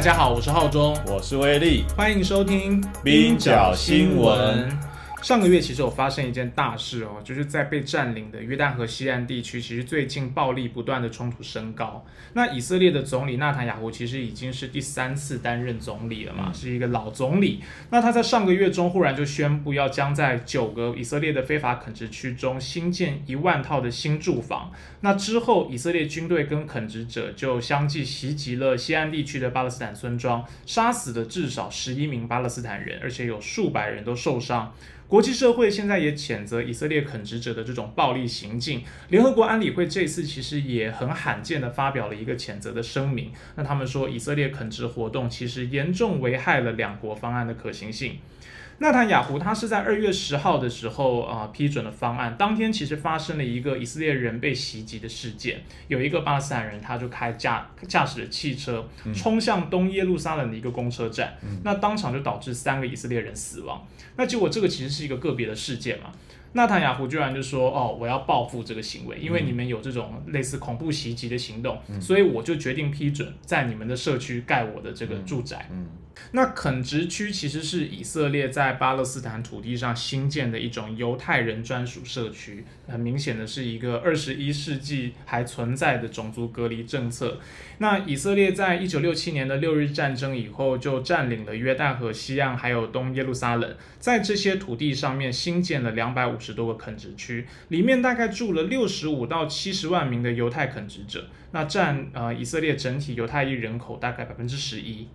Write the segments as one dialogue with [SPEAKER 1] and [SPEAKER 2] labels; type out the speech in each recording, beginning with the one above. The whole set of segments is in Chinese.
[SPEAKER 1] 大家好，我是浩中，
[SPEAKER 2] 我是威力，
[SPEAKER 1] 欢迎收听
[SPEAKER 2] 冰角新闻。
[SPEAKER 1] 上个月其实有发生一件大事哦，就是在被占领的约旦河西岸地区，其实最近暴力不断的冲突升高。那以色列的总理纳坦雅胡其实已经是第三次担任总理了嘛，是一个老总理。那他在上个月中忽然就宣布要将在九个以色列的非法垦殖区中新建一万套的新住房。那之后，以色列军队跟垦殖者就相继袭击了西岸地区的巴勒斯坦村庄，杀死了至少十一名巴勒斯坦人，而且有数百人都受伤。国际社会现在也谴责以色列垦殖者的这种暴力行径。联合国安理会这次其实也很罕见的发表了一个谴责的声明。那他们说，以色列垦殖活动其实严重危害了两国方案的可行性。纳坦雅胡他是在二月十号的时候啊批准了方案，当天其实发生了一个以色列人被袭击的事件，有一个巴勒斯坦人他就开驾驾驶着汽车冲向东耶路撒冷的一个公车站，那当场就导致三个以色列人死亡。那结果这个其实是一个个别的事件嘛？纳坦雅胡居然就说哦，我要报复这个行为，因为你们有这种类似恐怖袭击的行动，所以我就决定批准在你们的社区盖我的这个住宅。那垦殖区其实是以色列在巴勒斯坦土地上新建的一种犹太人专属社区，很明显的是一个二十一世纪还存在的种族隔离政策。那以色列在一九六七年的六日战争以后，就占领了约旦河西岸还有东耶路撒冷，在这些土地上面新建了两百五十多个垦殖区，里面大概住了六十五到七十万名的犹太垦殖者，那占呃以色列整体犹太裔人口大概百分之十一。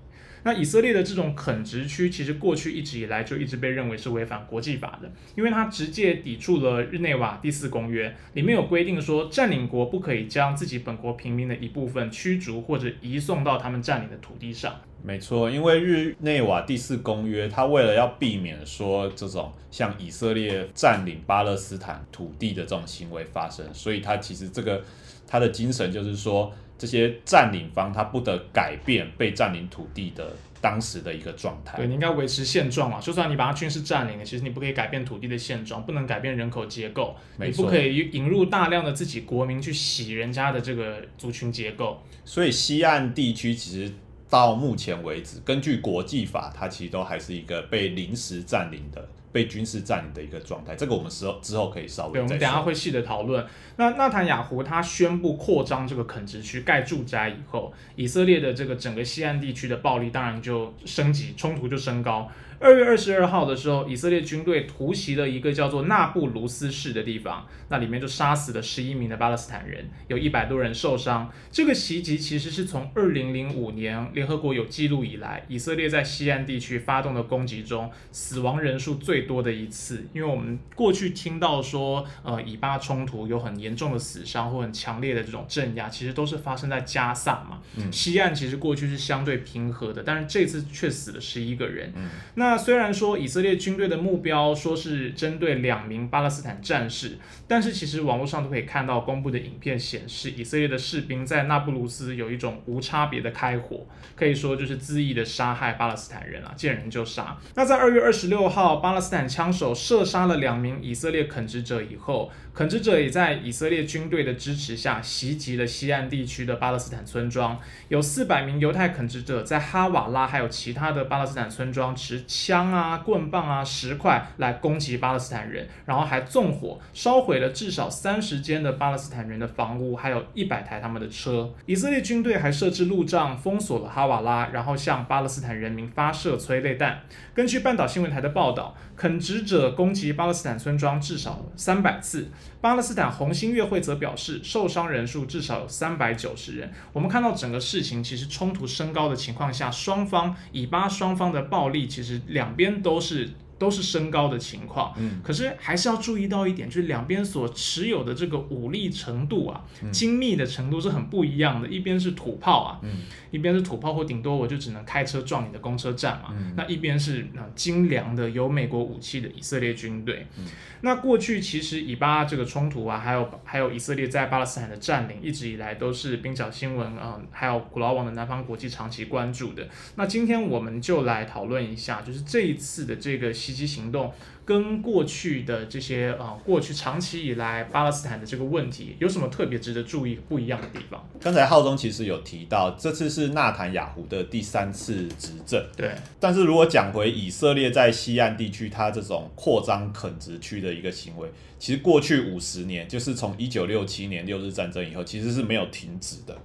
[SPEAKER 1] 那以色列的这种垦殖区，其实过去一直以来就一直被认为是违反国际法的，因为它直接抵触了日内瓦第四公约，里面有规定说，占领国不可以将自己本国平民的一部分驱逐或者移送到他们占领的土地上。
[SPEAKER 2] 没错，因为日内瓦第四公约，它为了要避免说这种像以色列占领巴勒斯坦土地的这种行为发生，所以它其实这个它的精神就是说。这些占领方他不得改变被占领土地的当时的一个状态。
[SPEAKER 1] 对，你应该维持现状嘛。就算你把它军事占领了，其实你不可以改变土地的现状，不能改变人口结构，你不可以引入大量的自己国民去洗人家的这个族群结构。
[SPEAKER 2] 所以西岸地区其实到目前为止，根据国际法，它其实都还是一个被临时占领的。被军事占领的一个状态，这个我们之后之后可以稍微
[SPEAKER 1] 对，我们等下会细的讨论。那纳坦雅胡他宣布扩张这个垦殖区盖住宅以后，以色列的这个整个西岸地区的暴力当然就升级，冲突就升高。二月二十二号的时候，以色列军队突袭了一个叫做纳布卢斯市的地方，那里面就杀死了十一名的巴勒斯坦人，有一百多人受伤。这个袭击其实是从二零零五年联合国有记录以来，以色列在西岸地区发动的攻击中死亡人数最多的一次。因为我们过去听到说，呃，以巴冲突有很严重的死伤或很强烈的这种镇压，其实都是发生在加萨嘛。嗯西岸其实过去是相对平和的，但是这次却死了十一个人。嗯那那虽然说以色列军队的目标说是针对两名巴勒斯坦战士，但是其实网络上都可以看到公布的影片显示，以色列的士兵在那不鲁斯有一种无差别的开火，可以说就是恣意的杀害巴勒斯坦人啊，见人就杀。那在二月二十六号，巴勒斯坦枪手射杀了两名以色列垦殖者以后，垦殖者也在以色列军队的支持下袭击了西岸地区的巴勒斯坦村庄，有四百名犹太垦殖者在哈瓦拉还有其他的巴勒斯坦村庄持。枪啊、棍棒啊、石块来攻击巴勒斯坦人，然后还纵火烧毁了至少三十间的巴勒斯坦人的房屋，还有一百台他们的车。以色列军队还设置路障封锁了哈瓦拉，然后向巴勒斯坦人民发射催泪弹。根据半岛新闻台的报道，垦殖者攻击巴勒斯坦村庄至少三百次。巴勒斯坦红星月会则表示，受伤人数至少有三百九十人。我们看到整个事情其实冲突升高的情况下，双方以巴双方的暴力其实两边都是都是升高的情况。
[SPEAKER 2] 嗯，
[SPEAKER 1] 可是还是要注意到一点，就是两边所持有的这个武力程度啊，精密的程度是很不一样的。一边是土炮啊，
[SPEAKER 2] 嗯
[SPEAKER 1] 一边是土炮，或顶多我就只能开车撞你的公车站嘛。
[SPEAKER 2] 嗯
[SPEAKER 1] 那一边是啊精良的有美国武器的以色列军队。
[SPEAKER 2] 嗯
[SPEAKER 1] 那过去其实以巴这个冲突啊，还有还有以色列在巴勒斯坦的占领，一直以来都是冰角新闻啊、呃还有古老网的南方国际长期关注的。那今天我们就来讨论一下，就是这一次的这个袭击行动。跟过去的这些呃，过去长期以来巴勒斯坦的这个问题有什么特别值得注意不一样的地方？
[SPEAKER 2] 刚才浩中其实有提到，这次是纳坦雅胡的第三次执政。
[SPEAKER 1] 对，
[SPEAKER 2] 但是如果讲回以色列在西岸地区，它这种扩张垦殖区的一个行为，其实过去五十年，就是从一九六七年六日战争以后，其实是没有停止的。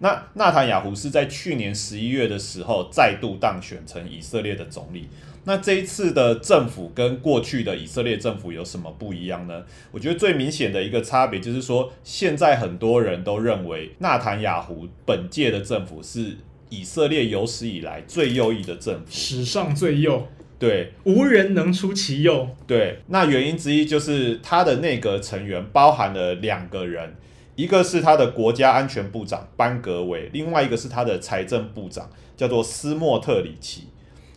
[SPEAKER 2] 那纳坦雅胡是在去年十一月的时候再度当选成以色列的总理。那这一次的政府跟过去的以色列政府有什么不一样呢？我觉得最明显的一个差别就是说，现在很多人都认为纳坦雅胡本届的政府是以色列有史以来最右翼的政府。
[SPEAKER 1] 史上最右，
[SPEAKER 2] 对
[SPEAKER 1] 无人能出其右。
[SPEAKER 2] 对，那原因之一就是他的内阁成员包含了两个人，一个是他的国家安全部长班格维，另外一个是他的财政部长，叫做斯莫特里奇。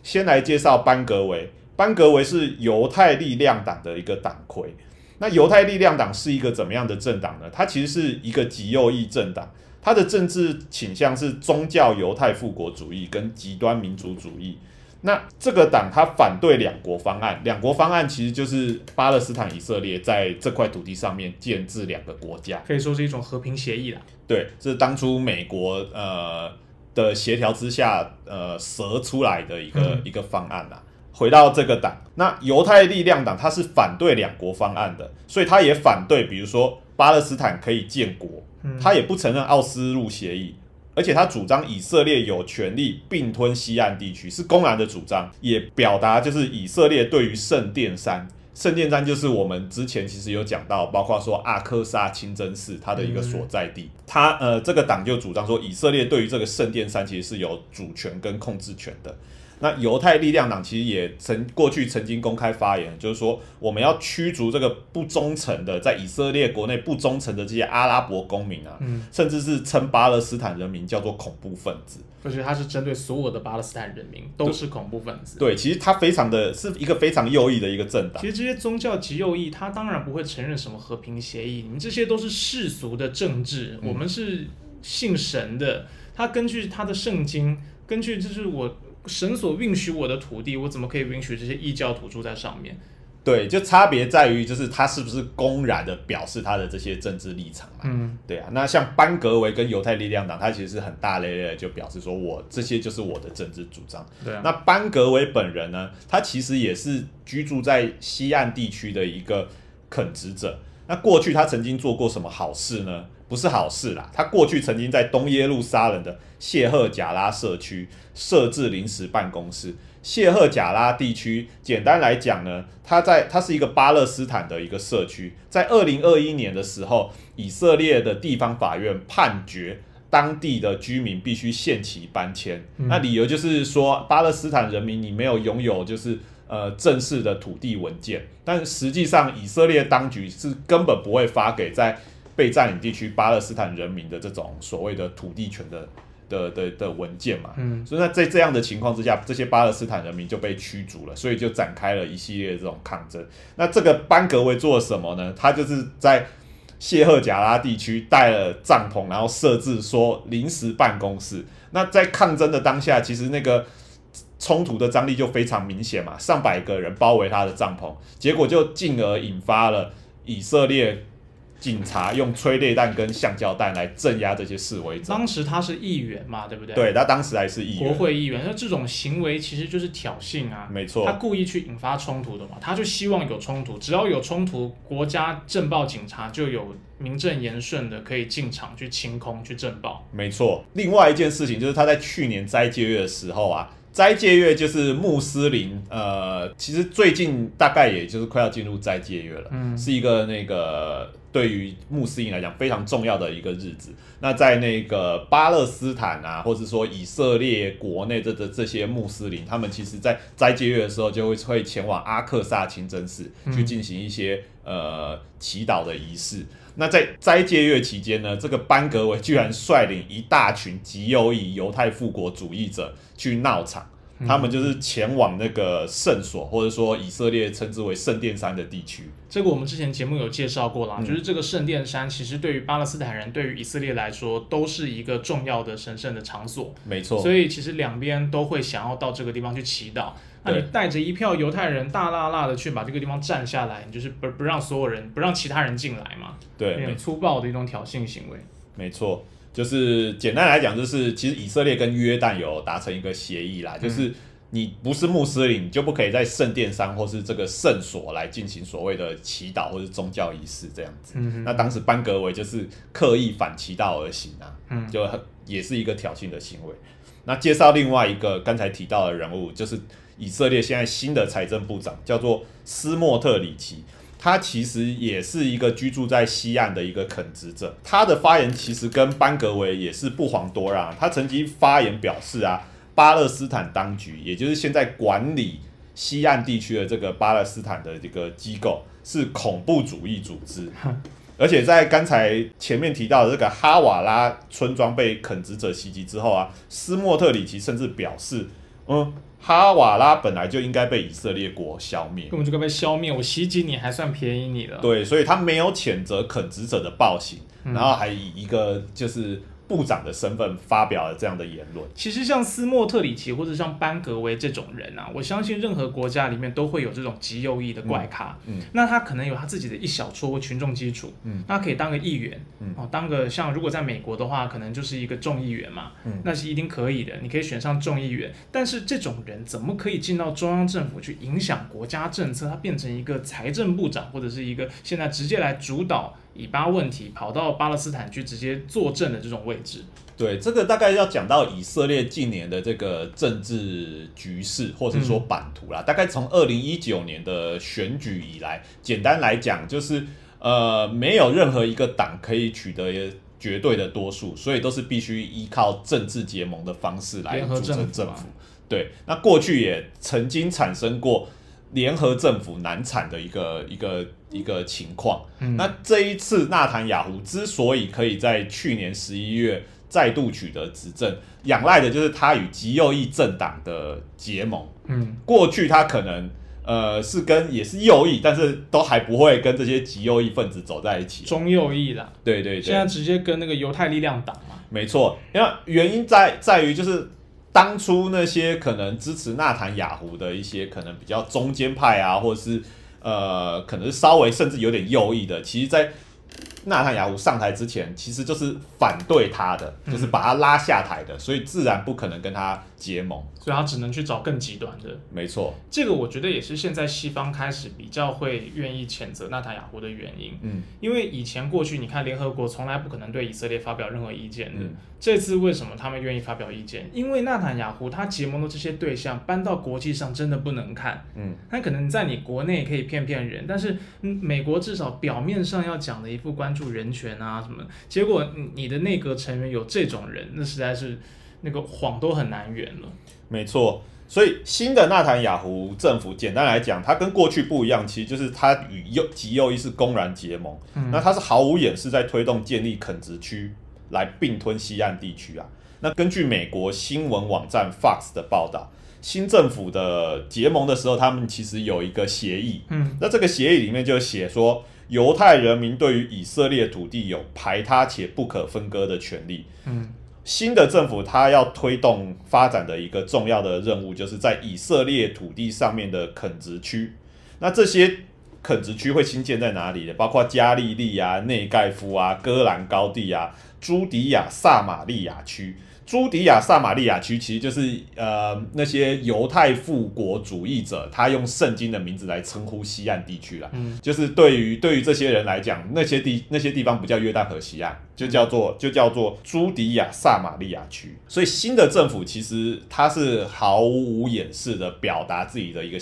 [SPEAKER 2] 先来介绍班格维，班格维是犹太力量党的一个党魁。那犹太力量党是一个怎么样的政党呢？它其实是一个极右翼政党，它的政治倾向是宗教犹太复国主义跟极端民族主义。那这个党它反对两国方案，两国方案其实就是巴勒斯坦、以色列在这块土地上面建制两个国家。
[SPEAKER 1] 可以说是一种和平协议啦。
[SPEAKER 2] 对，这是当初美国呃的协调之下呃折出来的一个、
[SPEAKER 1] 嗯
[SPEAKER 2] 一个方案啦。回到这个党，那犹太力量党它是反对两国方案的，所以他也反对，比如说巴勒斯坦可以建国，
[SPEAKER 1] 嗯
[SPEAKER 2] 它也不承认奥斯陆协议，而且他主张以色列有权利并吞西岸地区，是公然的主张，也表达就是以色列对于圣殿山。圣殿山就是我们之前其实有讲到，包括说阿克萨清真寺它的一个所在地，它呃这个党就主张说以色列对于这个圣殿山其实是有主权跟控制权的。那犹太力量党其实也曾过去曾经公开发言，就是说我们要驱逐这个不忠诚的在以色列国内不忠诚的这些阿拉伯公民啊，
[SPEAKER 1] 嗯，
[SPEAKER 2] 甚至是称巴勒斯坦人民叫做恐怖分子。
[SPEAKER 1] 而且他是针对所有的巴勒斯坦人民，都是恐怖分子。
[SPEAKER 2] 对，其实他非常的是一个非常右翼的一个政党
[SPEAKER 1] 其。实这些宗教极右翼，他当然不会承认什么和平协议，你们这些都是世俗的政治，
[SPEAKER 2] 嗯
[SPEAKER 1] 我们是信神的，他根据他的圣经，根据就是我神所允许我的土地，我怎么可以允许这些异教徒住在上面？
[SPEAKER 2] 对，就差别在于就是他是不是公然的表示他的这些政治立场嘛。
[SPEAKER 1] 嗯，
[SPEAKER 2] 对啊，那像班格维跟犹太力量党，他其实是很大咧咧的就表示说我这些就是我的政治主张。
[SPEAKER 1] 对啊，
[SPEAKER 2] 那班格维本人呢，他其实也是居住在西岸地区的一个垦殖者。那过去他曾经做过什么好事呢？不是好事啦，他过去曾经在东耶路撒冷的谢赫贾拉社区设置临时办公室。谢赫贾拉地区，简单来讲呢，它在它是一个巴勒斯坦的一个社区。在二零二一年的时候，以色列的地方法院判决当地的居民必须限期搬迁。
[SPEAKER 1] 嗯
[SPEAKER 2] 那理由就是说，巴勒斯坦人民你没有拥有就是呃正式的土地文件，但实际上以色列当局是根本不会发给在被占领地区巴勒斯坦人民的这种所谓的土地权的的的的文件嘛。
[SPEAKER 1] 嗯，
[SPEAKER 2] 所以那在这样的情况之下，这些巴勒斯坦人民就被驱逐了，所以就展开了一系列这种抗争。那这个班格维做了什么呢？他就是在谢赫贾拉地区带了帐篷，然后设置说临时办公室。那在抗争的当下，其实那个冲突的张力就非常明显嘛，上百个人包围他的帐篷，结果就进而引发了以色列警察用催泪弹跟橡胶弹来镇压这些示威者。
[SPEAKER 1] 当时他是议员嘛，对不对？，
[SPEAKER 2] 对他当时还是议
[SPEAKER 1] 国
[SPEAKER 2] 员，
[SPEAKER 1] 会议员，那这种行为其实就是挑衅啊。
[SPEAKER 2] 没错
[SPEAKER 1] 他，故意去引发冲突的嘛，他就希望有冲突，只要有冲突，国家政报警察就有名正言顺的可以进场去清空、去政报。
[SPEAKER 2] 没错。另外一件事情就是他在去年斋戒月的时候啊，斋戒月就是穆斯林，呃，其实最近大概也就是快要进入斋戒月了，
[SPEAKER 1] 嗯
[SPEAKER 2] 是一个那个对于穆斯林来讲非常重要的一个日子。那在那个巴勒斯坦啊，或者说以色列国内这这这些穆斯林，他们其实在斋戒月的时候就会会前往阿克萨清真寺去进行一些呃祈祷的仪式。那在斋戒月期间呢，这个班格维居然率领一大群极右翼犹太复国主义者去闹场。他们就是前往那个圣所，或者说以色列称之为圣殿山的地区。
[SPEAKER 1] 这个我们之前节目有介绍过啦，
[SPEAKER 2] 嗯
[SPEAKER 1] 就是这个圣殿山，其实对于巴勒斯坦人，对于以色列来说，都是一个重要的神圣的场所。
[SPEAKER 2] 没错，
[SPEAKER 1] 所以其实两边都会想要到这个地方去祈祷。那你带着一票犹太人大辣辣的去把这个地方占下来，你就是不不让所有人，不让其他人进来嘛，
[SPEAKER 2] 对，
[SPEAKER 1] 很粗暴的一种挑衅行为。
[SPEAKER 2] 没错，就是简单来讲，就是其实以色列跟约旦有达成一个协议啦，就是你不是穆斯林，你就不可以在圣殿上或是这个圣所来进行所谓的祈祷或是宗教仪式这样子。
[SPEAKER 1] 嗯
[SPEAKER 2] 那当时班格维就是刻意反其道而行啊，
[SPEAKER 1] 嗯
[SPEAKER 2] 就很也是一个挑衅的行为。那介绍另外一个刚才提到的人物，就是以色列现在新的财政部长，叫做斯莫特里奇。他其实也是一个居住在西岸的一个垦殖者，他的发言其实跟班格维也是不遑多让。他曾经发言表示啊，巴勒斯坦当局，也就是现在管理西岸地区的这个巴勒斯坦的这个机构是恐怖主义组织。而且在刚才前面提到的这个哈瓦拉村庄被垦殖者袭击之后啊，斯莫特里奇甚至表示，嗯，哈瓦拉本来就应该被以色列国消灭。
[SPEAKER 1] 根本就该被消灭，我袭击你还算便宜你了。
[SPEAKER 2] 对，所以他没有谴责垦殖者的暴行，
[SPEAKER 1] 嗯
[SPEAKER 2] 然后还以一个就是部长的身份发表了这样的言论。
[SPEAKER 1] 其实像斯莫特里奇或者像班格维这种人啊，我相信任何国家里面都会有这种极右翼的怪咖。
[SPEAKER 2] 嗯嗯
[SPEAKER 1] 那他可能有他自己的一小撮群众基础，
[SPEAKER 2] 嗯
[SPEAKER 1] 那可以当个议员，
[SPEAKER 2] 嗯
[SPEAKER 1] 哦，当个像如果在美国的话，可能就是一个众议员嘛，
[SPEAKER 2] 嗯
[SPEAKER 1] 那是一定可以的，你可以选上众议员。但是这种人怎么可以进到中央政府去影响国家政策？他变成一个财政部长，或者是一个现在直接来主导以巴问题，跑到巴勒斯坦去直接坐镇的这种位置。
[SPEAKER 2] 对，这个大概要讲到以色列近年的这个政治局势，或者说版图啦。大概从二零一九年的选举以来，简单来讲就是呃，没有任何一个党可以取得绝对的多数，所以都是必须依靠政治结盟的方式来组成
[SPEAKER 1] 政府。
[SPEAKER 2] 对，那过去也曾经产生过联合政府难产的一个一个一个情况。
[SPEAKER 1] 嗯
[SPEAKER 2] 那这一次纳坦雅胡之所以可以在去年十一月再度取得执政，仰赖的就是他与极右翼政党的结盟。
[SPEAKER 1] 嗯，
[SPEAKER 2] 过去他可能呃是跟也是右翼，但是都还不会跟这些极右翼分子走在一起。
[SPEAKER 1] 中右翼啦，
[SPEAKER 2] 对对对，
[SPEAKER 1] 现在直接跟那个犹太力量党嘛。
[SPEAKER 2] 没错，因为原因在在于就是当初那些可能支持纳坦雅胡的一些可能比较中间派啊，或者是呃可能是稍微甚至有点右翼的，其实，在纳坦雅胡上台之前，其实就是反对他的，就是把他拉下台的，所以自然不可能跟他结盟。
[SPEAKER 1] 所以他只能去找更极端的。
[SPEAKER 2] 没错，
[SPEAKER 1] 这个我觉得也是现在西方开始比较会愿意谴责纳塔雅胡的原因，
[SPEAKER 2] 嗯。
[SPEAKER 1] 因为以前过去你看联合国从来不可能对以色列发表任何意见的，
[SPEAKER 2] 嗯。
[SPEAKER 1] 这次为什么他们愿意发表意见？因为纳塔雅胡他结盟的这些对象搬到国际上真的不能看，
[SPEAKER 2] 嗯，
[SPEAKER 1] 他可能在你国内可以骗骗人，但是嗯美国至少表面上要讲的一副关注人权啊什么，结果你你的内阁成员有这种人，那实在是那个谎都很难圆了。
[SPEAKER 2] 没错。所以新的纳坦雅胡政府，简单来讲，它跟过去不一样，其实就是它与右极右翼是公然结盟，
[SPEAKER 1] 嗯
[SPEAKER 2] 那它是毫无掩饰在推动建立垦殖区来并吞西岸地区啊。那根据美国新闻网站 Fox 的报道，新政府的结盟的时候，他们其实有一个协议，
[SPEAKER 1] 嗯
[SPEAKER 2] 那这个协议里面就写说，犹太人民对于以色列土地有排他且不可分割的权利。
[SPEAKER 1] 嗯
[SPEAKER 2] 新的政府它要推动发展的一个重要的任务，就是在以色列土地上面的垦殖区。那这些垦殖区会新建在哪里呢？包括加利利啊、内盖夫啊、戈兰高地啊、朱迪亚、撒玛利亚区。朱迪亚、撒玛利亚区其实就是呃那些犹太复国主义者，他用圣经的名字来称呼西岸地区了。
[SPEAKER 1] 嗯
[SPEAKER 2] 就是对于对于这些人来讲，那些地那些地方不叫约旦河西岸，就叫做就叫做朱迪亚撒玛利亚区。所以新的政府其实它是毫无掩饰的表达自己的一个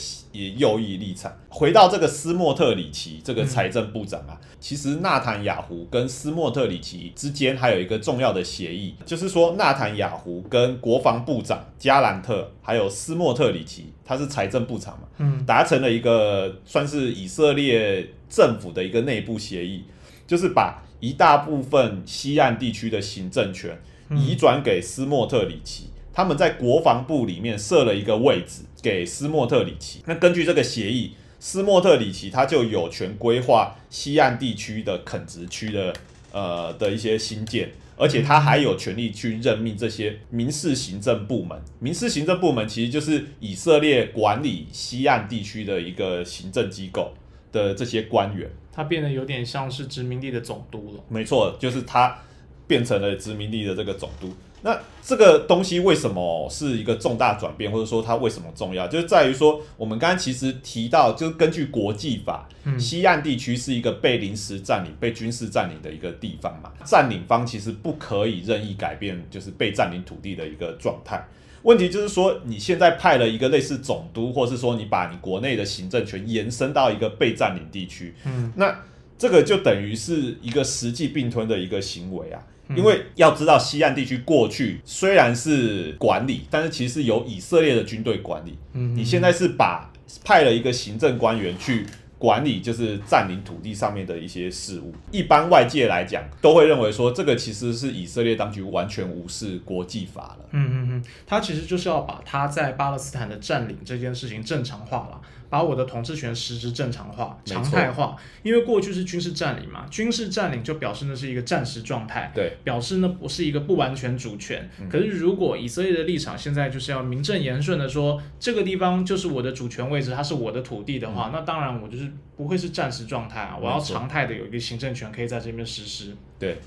[SPEAKER 2] 右翼立场。回到这个斯莫特里奇这个财政部长啊，其实纳坦雅胡跟斯莫特里奇之间还有一个重要的协议，就是说纳坦雅胡跟国防部长加兰特还有斯莫特里奇，他是财政部长嘛，
[SPEAKER 1] 嗯，
[SPEAKER 2] 达成了一个算是以色列政府的一个内部协议，就是把一大部分西岸地区的行政权移转给斯莫特里奇，他们在国防部里面设了一个位置给斯莫特里奇。那根据这个协议，斯莫特里奇他就有权规划西岸地区的垦殖区的呃的一些新建，而且他还有权利去任命这些民事行政部门。民事行政部门其实就是以色列管理西岸地区的一个行政机构的这些官员。
[SPEAKER 1] 它变得有点像是殖民地的总督了。
[SPEAKER 2] 没错，就是它变成了殖民地的这个总督。那这个东西为什么是一个重大转变，或者说它为什么重要，就是在于说，我们刚刚其实提到，就是根据国际法，西岸地区是一个被临时占领、被军事占领的一个地方嘛，占领方其实不可以任意改变，就是被占领土地的一个状态。问题就是说，你现在派了一个类似总督，或是说你把你国内的行政权延伸到一个被占领地区，
[SPEAKER 1] 嗯，
[SPEAKER 2] 那这个就等于是一个实际并吞的一个行为啊。因为要知道，西岸地区过去虽然是管理，但是其实由以色列的军队管理。
[SPEAKER 1] 嗯，
[SPEAKER 2] 你现在是把派了一个行政官员去。管理就是占领土地上面的一些事务，一般外界来讲都会认为说，这个其实是以色列当局完全无视国际法了。
[SPEAKER 1] 嗯嗯嗯，他其实就是要把他在巴勒斯坦的占领这件事情正常化了。把我的统治权实质正常化、常态化，因为过去是军事占领嘛，军事占领就表示那是一个战时状态，
[SPEAKER 2] 对，
[SPEAKER 1] 表示那不是一个不完全主权。可是如果以色列的立场现在就是要名正言顺的说，这个地方就是我的主权位置，它是我的土地的话，那当然我就是不会是战时状态啊，我要常态的有一个行政权可以在这边实施。
[SPEAKER 2] 对，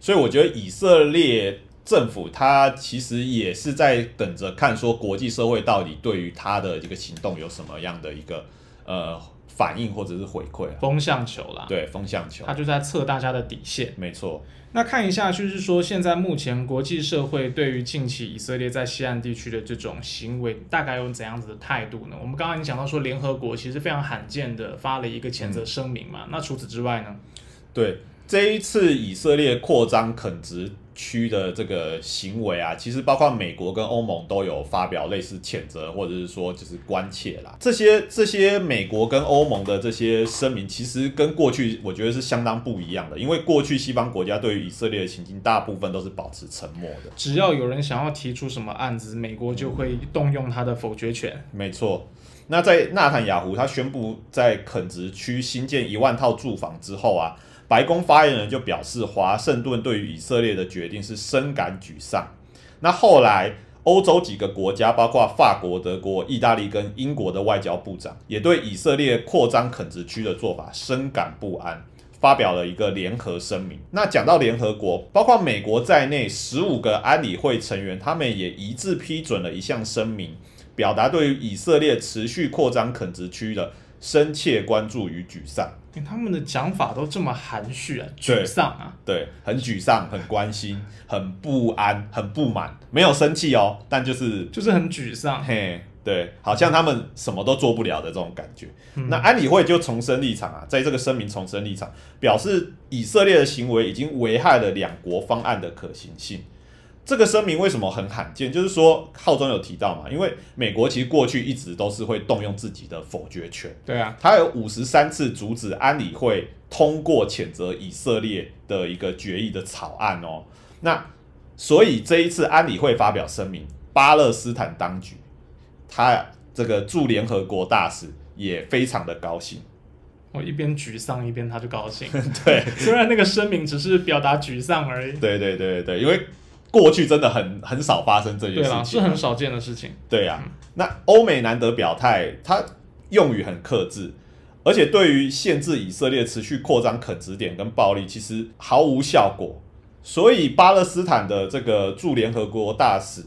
[SPEAKER 2] 所以我觉得以色列。政府它其实也是在等着看，说国际社会到底对于他的一个行动有什么样的一个呃反应或者是回馈。
[SPEAKER 1] 风向球啦，
[SPEAKER 2] 对，风向球，
[SPEAKER 1] 他就在测大家的底线。
[SPEAKER 2] 没错。
[SPEAKER 1] 那看一下，就是说现在目前国际社会对于近期以色列在西岸地区的这种行为，大概有怎样子的态度呢？我们刚刚已经讲到说，联合国其实非常罕见的发了一个谴责声明嘛。那除此之外呢？
[SPEAKER 2] 对，这一次以色列扩张垦殖。区的这个行为啊，其实包括美国跟欧盟都有发表类似谴责，或者是说就是关切啦。这些这些美国跟欧盟的这些声明，其实跟过去我觉得是相当不一样的。因为过去西方国家对于以色列的行径，大部分都是保持沉默的。
[SPEAKER 1] 只要有人想要提出什么案子，美国就会动用他的否决权。
[SPEAKER 2] 没错。那在纳坦雅胡他宣布在垦殖区新建一万套住房之后啊。白宫发言人就表示，华盛顿对于以色列的决定是深感沮丧。那后来，欧洲几个国家，包括法国、德国、意大利跟英国的外交部长，也对以色列扩张垦殖区的做法深感不安，发表了一个联合声明。那讲到联合国，包括美国在内，十五个安理会成员，他们也一致批准了一项声明，表达对于以色列持续扩张垦殖区的深切关注与沮丧。
[SPEAKER 1] 他们的讲法都这么含蓄啊，沮丧啊，
[SPEAKER 2] 对，很沮丧，很关心，很不安，很不满，没有生气哦，但就是
[SPEAKER 1] 就是很沮丧，
[SPEAKER 2] 嘿，对，好像他们什么都做不了的这种感觉。那安理会就重申立场啊，在这个声明重申立场，表示以色列的行为已经危害了两国方案的可行性。这个声明为什么很罕见？就是说，浩中有提到嘛，因为美国其实过去一直都是会动用自己的否决权。
[SPEAKER 1] 对啊，
[SPEAKER 2] 他有五十三次阻止安理会通过谴责以色列的一个决议的草案哦。那所以这一次安理会发表声明，巴勒斯坦当局他这个驻联合国大使也非常的高兴。
[SPEAKER 1] 我一边沮丧一边他就高兴。
[SPEAKER 2] 对，
[SPEAKER 1] 虽然那个声明只是表达沮丧而已。
[SPEAKER 2] 对对对对，因为。过去真的很很少发生这件事情，
[SPEAKER 1] 是很少见的事情。
[SPEAKER 2] 对呀，那欧美难得表态，他用语很克制，而且对于限制以色列持续扩张可指点跟暴力，其实毫无效果。所以巴勒斯坦的这个驻联合国大使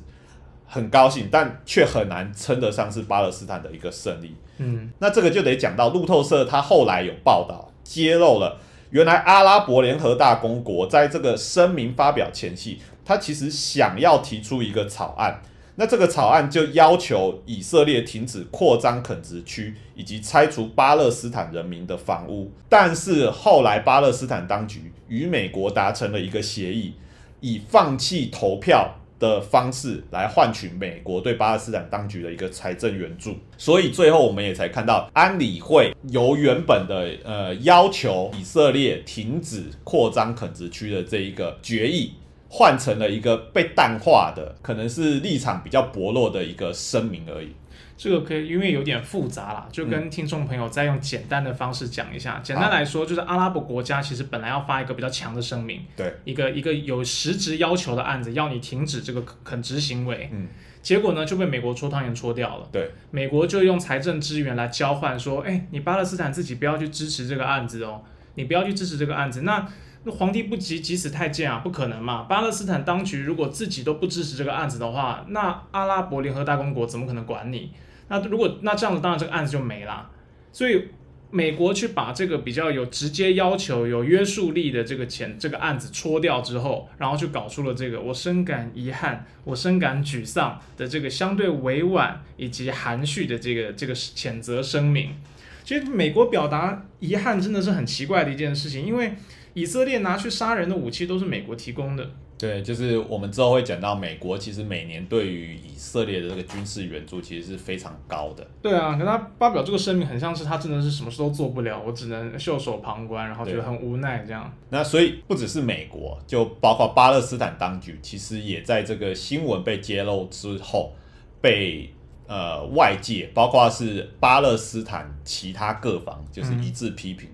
[SPEAKER 2] 很高兴，但却很难称得上是巴勒斯坦的一个胜利。
[SPEAKER 1] 嗯，
[SPEAKER 2] 那这个就得讲到路透社，他后来有报道揭露了。原来阿拉伯联合大公国在这个声明发表前夕，他其实想要提出一个草案。那这个草案就要求以色列停止扩张垦殖区，以及拆除巴勒斯坦人民的房屋。但是后来巴勒斯坦当局与美国达成了一个协议，以放弃投票的方式来换取美国对巴勒斯坦当局的一个财政援助。所以最后我们也才看到安理会由原本的呃要求以色列停止扩张垦殖区的这一个决议。换成了一个被淡化的，可能是立场比较薄弱的一个声明而已。
[SPEAKER 1] 这个可以，因为有点复杂啦，就跟听众朋友再用简单的方式讲一下。简单来说，就是阿拉伯国家其实本来要发一个比较强的声明，
[SPEAKER 2] 对，
[SPEAKER 1] 一个一个有实质要求的案子，要你停止这个垦殖行为。
[SPEAKER 2] 嗯，
[SPEAKER 1] 结果呢就被美国戳汤圆戳掉了。
[SPEAKER 2] 对，
[SPEAKER 1] 美国就用财政资源来交换，说，哎，你巴勒斯坦自己不要去支持这个案子哦，你不要去支持这个案子，那。那皇帝不急急死太监啊，不可能嘛！巴勒斯坦当局如果自己都不支持这个案子的话，那阿拉伯联合大公国怎么可能管你？那如果那这样子，当然这个案子就没了。所以美国去把这个比较有直接要求、有约束力的这个钱这个案子戳掉之后，然后就搞出了这个我深感遗憾、我深感沮丧的这个相对委婉以及含蓄的这个这个谴责声明。其实美国表达遗憾真的是很奇怪的一件事情，因为。以色列拿去杀人的武器都是美国提供的。
[SPEAKER 2] 对，就是我们之后会讲到，美国其实每年对于以色列的这个军事援助其实是非常高的。
[SPEAKER 1] 对啊，可他发表这个声明，很像是他真的是什么事都做不了，我只能袖手旁观，然后觉得很无奈这样。
[SPEAKER 2] 那所以不只是美国，就包括巴勒斯坦当局，其实也在这个新闻被揭露之后，被呃外界，包括是巴勒斯坦其他各方，就是一致批评。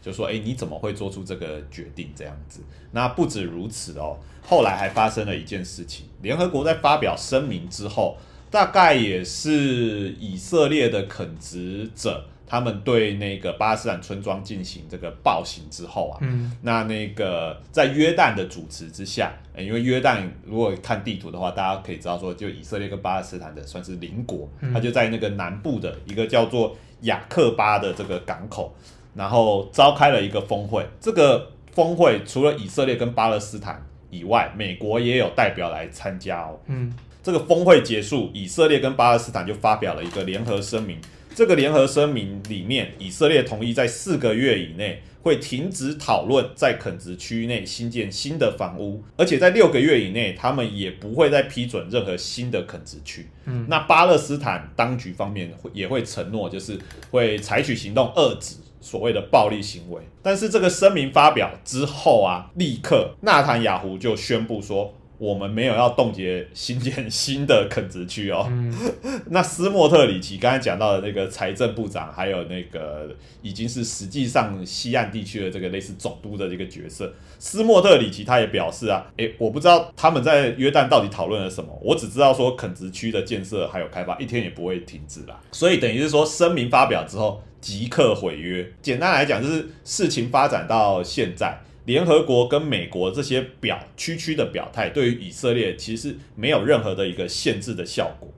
[SPEAKER 2] 就说：“哎，你怎么会做出这个决定？这样子？那不止如此哦，后来还发生了一件事情。联合国在发表声明之后，大概也是以色列的垦殖者，他们对那个巴勒斯坦村庄进行这个暴行之后啊，
[SPEAKER 1] 嗯，
[SPEAKER 2] 那那个在约旦的主持之下，因为约旦如果看地图的话，大家可以知道说，就以色列跟巴勒斯坦的算是邻国，它就在那个南部的一个叫做雅克巴的这个港口。”然后召开了一个峰会，这个峰会除了以色列跟巴勒斯坦以外，美国也有代表来参加哦。
[SPEAKER 1] 嗯，
[SPEAKER 2] 这个峰会结束，以色列跟巴勒斯坦就发表了一个联合声明。这个联合声明里面，以色列同意在四个月以内会停止讨论在垦殖区域内新建新的房屋，而且在六个月以内，他们也不会再批准任何新的垦殖区。
[SPEAKER 1] 嗯，
[SPEAKER 2] 那巴勒斯坦当局方面也会承诺，就是会采取行动遏制。所谓的暴力行为，但是这个声明发表之后啊，立刻纳坦雅胡就宣布说，我们没有要冻结新建新的垦殖区哦。那斯莫特里奇刚才讲到的那个财政部长，还有那个已经是实际上西岸地区的这个类似总督的这个角色，斯莫特里奇他也表示啊，诶，我不知道他们在约旦到底讨论了什么，我只知道说垦殖区的建设还有开发一天也不会停止啦。所以等于是说声明发表之后。即刻毁约。简单来讲，就是事情发展到现在，联合国跟美国这些表区区的表态，对于以色列其实没有任何的一个限制的效果。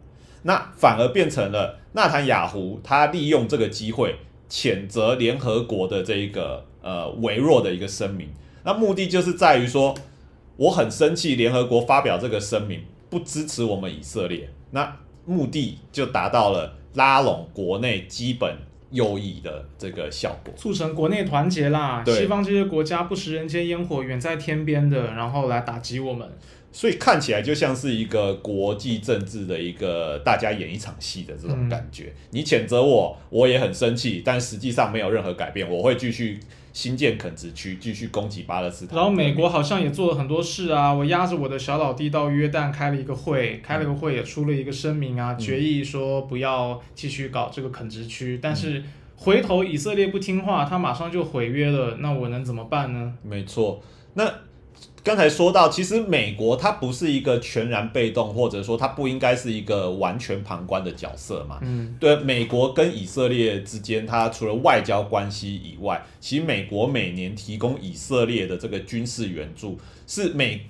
[SPEAKER 2] 那反而变成了纳坦雅胡他利用这个机会谴责联合国的这一个呃微弱的一个声明。那目的就是在于说，我很生气，联合国发表这个声明不支持我们以色列，那目的就达到了拉拢国内基本。右翼的这个效果，
[SPEAKER 1] 促成国内团结啦。西方这些国家不食人间烟火，远在天边的，然后来打击我们。
[SPEAKER 2] 所以看起来就像是一个国际政治的一个大家演一场戏的这种感觉。你谴责我，我也很生气，但实际上没有任何改变。我会继续新建垦殖区，继续攻击巴勒斯坦。
[SPEAKER 1] 然后美国好像也做了很多事啊，我压着我的小老弟到约旦开了一个会，开了个会也出了一个声明啊，决议说不要继续搞这个垦殖区。但是回头以色列不听话，他马上就毁约了，那我能怎么办呢？
[SPEAKER 2] 没错，那。刚才说到，其实美国它不是一个全然被动，或者说它不应该是一个完全旁观的角色嘛。
[SPEAKER 1] 嗯，
[SPEAKER 2] 对，美国跟以色列之间，它除了外交关系以外，其实美国每年提供以色列的这个军事援助是每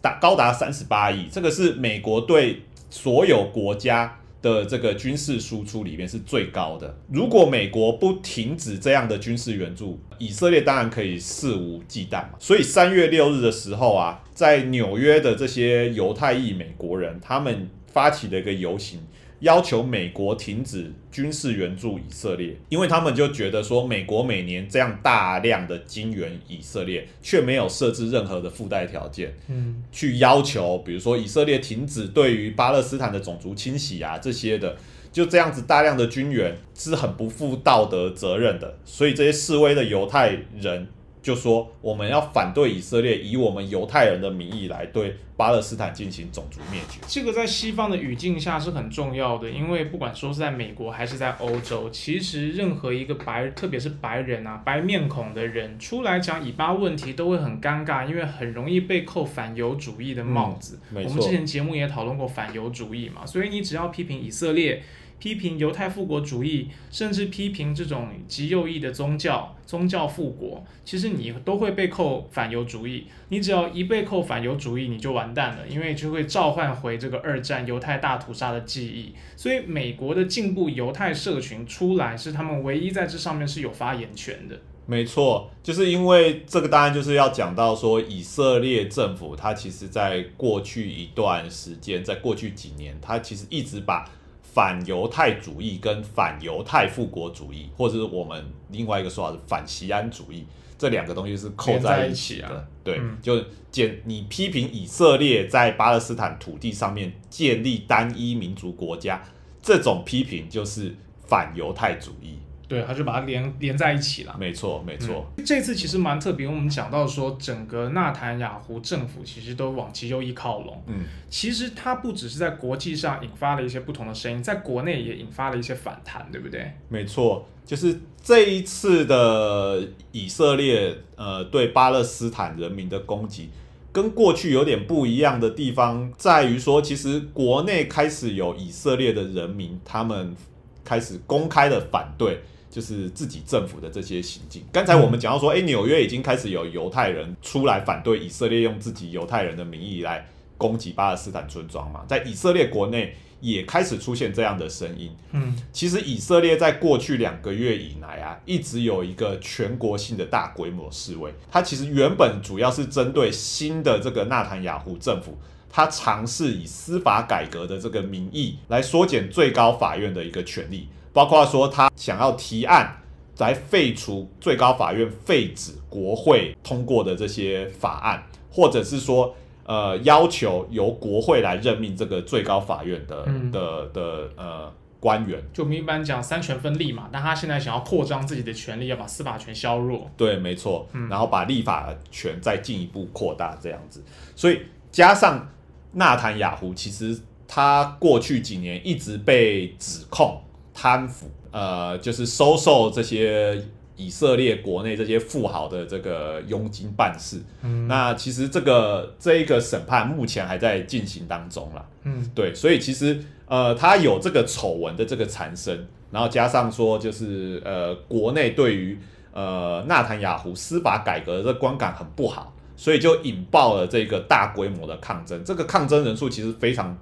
[SPEAKER 2] 达高达三十八亿，这个是美国对所有国家的这个军事输出里面是最高的。如果美国不停止这样的军事援助，以色列当然可以肆无忌惮嘛。所以三月六日的时候啊，在纽约的这些犹太裔美国人，他们发起了一个游行。要求美国停止军事援助以色列，因为他们就觉得说，美国每年这样大量的金援以色列，却没有设置任何的附带条件，
[SPEAKER 1] 嗯，
[SPEAKER 2] 去要求，比如说以色列停止对于巴勒斯坦的种族清洗啊这些的，就这样子大量的军援是很不负道德责任的，所以这些示威的犹太人。就说我们要反对以色列以我们犹太人的名义来对巴勒斯坦进行种族灭绝。
[SPEAKER 1] 这个在西方的语境下是很重要的，因为不管说是在美国还是在欧洲，其实任何一个白，特别是白人啊，白面孔的人出来讲以巴问题都会很尴尬，因为很容易被扣反犹主义的帽子。我们之前节目也讨论过反犹主义嘛，所以你只要批评以色列。批评犹太复国主义，甚至批评这种极右翼的宗教、宗教复国，其实你都会被扣反犹主义。你只要一被扣反犹主义，你就完蛋了，因为就会召唤回这个二战犹太大屠杀的记忆。所以，美国的进步犹太社群出来，是他们唯一在这上面是有发言权的。
[SPEAKER 2] 没错，就是因为这个，当然就是要讲到说，以色列政府它其实在过去一段时间，在过去几年，它其实一直把。反犹太主义跟反犹太复国主义，或者是我们另外一个说法是反西安主义，这两个东西是扣在一起的。对，就建你批评以色列在巴勒斯坦土地上面建立单一民族国家，这种批评就是反犹太主义。
[SPEAKER 1] 对，他就把它连连在一起了。
[SPEAKER 2] 没错，没错。
[SPEAKER 1] 这次其实蛮特别，我们讲到说，整个纳坦雅胡政府其实都往其右翼靠拢。
[SPEAKER 2] 嗯，
[SPEAKER 1] 其实它不只是在国际上引发了一些不同的声音，在国内也引发了一些反弹，对不对？
[SPEAKER 2] 没错，就是这一次的以色列呃对巴勒斯坦人民的攻击，跟过去有点不一样的地方在于说，其实国内开始有以色列的人民，他们开始公开的反对。就是自己政府的这些行径。刚才我们讲到说，哎，纽约已经开始有犹太人出来反对以色列用自己犹太人的名义来攻击巴勒斯坦村庄嘛，在以色列国内也开始出现这样的声音。
[SPEAKER 1] 嗯，
[SPEAKER 2] 其实以色列在过去两个月以来啊，一直有一个全国性的大规模示威。它其实原本主要是针对新的这个纳坦雅胡政府，他尝试以司法改革的这个名义来缩减最高法院的一个权利。包括说他想要提案来废除最高法院废止国会通过的这些法案，或者是说呃要求由国会来任命这个最高法院的的的呃官员。
[SPEAKER 1] 就我们一般讲三权分立嘛，但他现在想要扩张自己的权利，要把司法权削弱。
[SPEAKER 2] 对，没错，然后把立法权再进一步扩大这样子。所以加上纳坦雅胡，其实他过去几年一直被指控。贪腐，呃，就是收受这些以色列国内这些富豪的这个佣金办事。
[SPEAKER 1] 嗯，
[SPEAKER 2] 那其实这个这一个审判目前还在进行当中了。
[SPEAKER 1] 嗯，
[SPEAKER 2] 对，所以其实呃，他有这个丑闻的这个缠身，然后加上说就是呃，国内对于呃纳坦雅胡司法改革的观感很不好，所以就引爆了这个大规模的抗争。这个抗争人数其实非常。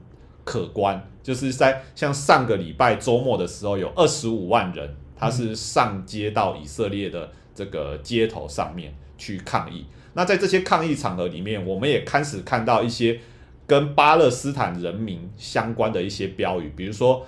[SPEAKER 2] 可观，就是在像上个礼拜周末的时候，有二十五万人，他是上街到以色列的这个街头上面去抗议。那在这些抗议场合里面，我们也开始看到一些跟巴勒斯坦人民相关的一些标语，比如说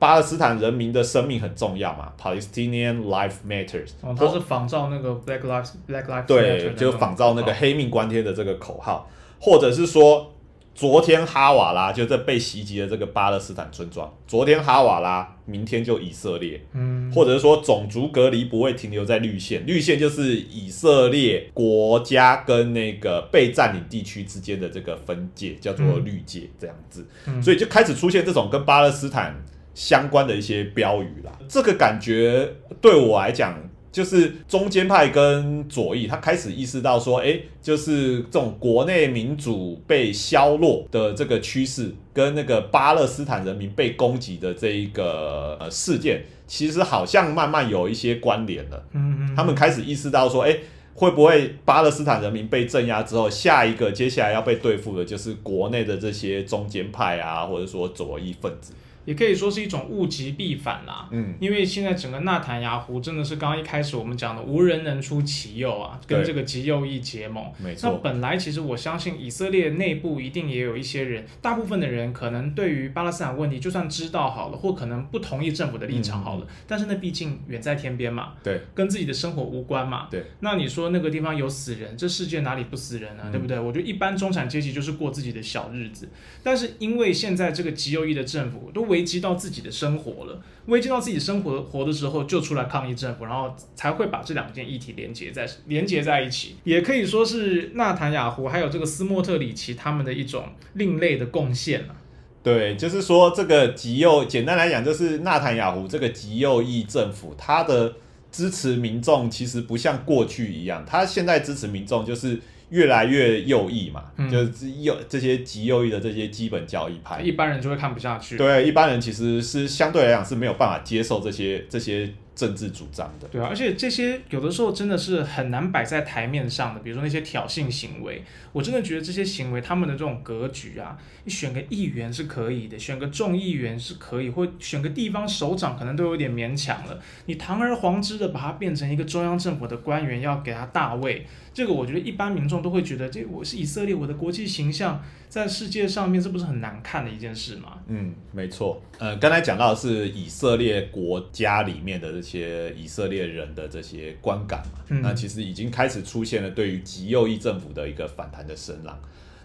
[SPEAKER 2] 巴勒斯坦人民的生命很重要嘛，Palestinian life matters。
[SPEAKER 1] 哦，他是仿照那个 Black Lives Black Lives
[SPEAKER 2] 对，就仿照那个黑命关天的这个口号，或者是说。昨天哈瓦拉就在被袭击的这个巴勒斯坦村庄。昨天哈瓦拉，明天就以色列，
[SPEAKER 1] 嗯，
[SPEAKER 2] 或者是说种族隔离不会停留在绿线，绿线就是以色列国家跟那个被占领地区之间的这个分界，叫做绿界这样子。所以就开始出现这种跟巴勒斯坦相关的一些标语啦。这个感觉对我来讲。就是中间派跟左翼，他开始意识到说，哎，就是这种国内民主被削弱的这个趋势，跟那个巴勒斯坦人民被攻击的这一个呃事件，其实好像慢慢有一些关联了。
[SPEAKER 1] 嗯嗯，
[SPEAKER 2] 他们开始意识到说，哎，会不会巴勒斯坦人民被镇压之后，下一个接下来要被对付的就是国内的这些中间派啊，或者说左翼分子。
[SPEAKER 1] 也可以说是一种物极必反啦。
[SPEAKER 2] 嗯，
[SPEAKER 1] 因为现在整个纳坦雅胡真的是刚刚一开始我们讲的无人能出其右啊，跟这个极右翼结盟。那
[SPEAKER 2] 没错，那
[SPEAKER 1] 本来其实我相信以色列内部一定也有一些人，大部分的人可能对于巴勒斯坦问题就算知道好了，或可能不同意政府的立场好了，但是那毕竟远在天边嘛，
[SPEAKER 2] 对
[SPEAKER 1] 跟自己的生活无关嘛。
[SPEAKER 2] 对。
[SPEAKER 1] 那你说那个地方有死人，这世界哪里不死人啊？
[SPEAKER 2] 嗯
[SPEAKER 1] 对不对？我觉得一般中产阶级就是过自己的小日子，但是因为现在这个极右翼的政府都危及到自己的生活了，危及到自己生活活的时候，就出来抗议政府，然后才会把这两件议题连接在连接在一起，也可以说是纳坦雅胡还有这个斯莫特里奇他们的一种另类的贡献啊。
[SPEAKER 2] 对，就是说这个极右，简单来讲，就是纳坦雅胡这个极右翼政府，他的支持民众其实不像过去一样，他现在支持民众就是越来越右翼嘛，
[SPEAKER 1] 嗯
[SPEAKER 2] 就是右这些极右翼的这些基本教义派，
[SPEAKER 1] 一般人就会看不下去。
[SPEAKER 2] 对一般人其实是相对来讲是没有办法接受这些这些政治主张的。
[SPEAKER 1] 对啊，而且这些有的时候真的是很难摆在台面上的，比如说那些挑衅行为，我真的觉得这些行为他们的这种格局啊，你选个议员是可以的，选个众议员是可以，或选个地方首长可能都有点勉强了。你堂而皇之的把它变成一个中央政府的官员，要给他大位，这个我觉得一般民众都会觉得，这我是以色列，我的国际形象在世界上面，这不是很难看的一件事吗？
[SPEAKER 2] 嗯，没错。呃，刚才讲到的是以色列国家里面的这些以色列人的这些观感嘛，
[SPEAKER 1] 嗯
[SPEAKER 2] 那其实已经开始出现了对于极右翼政府的一个反弹的声浪。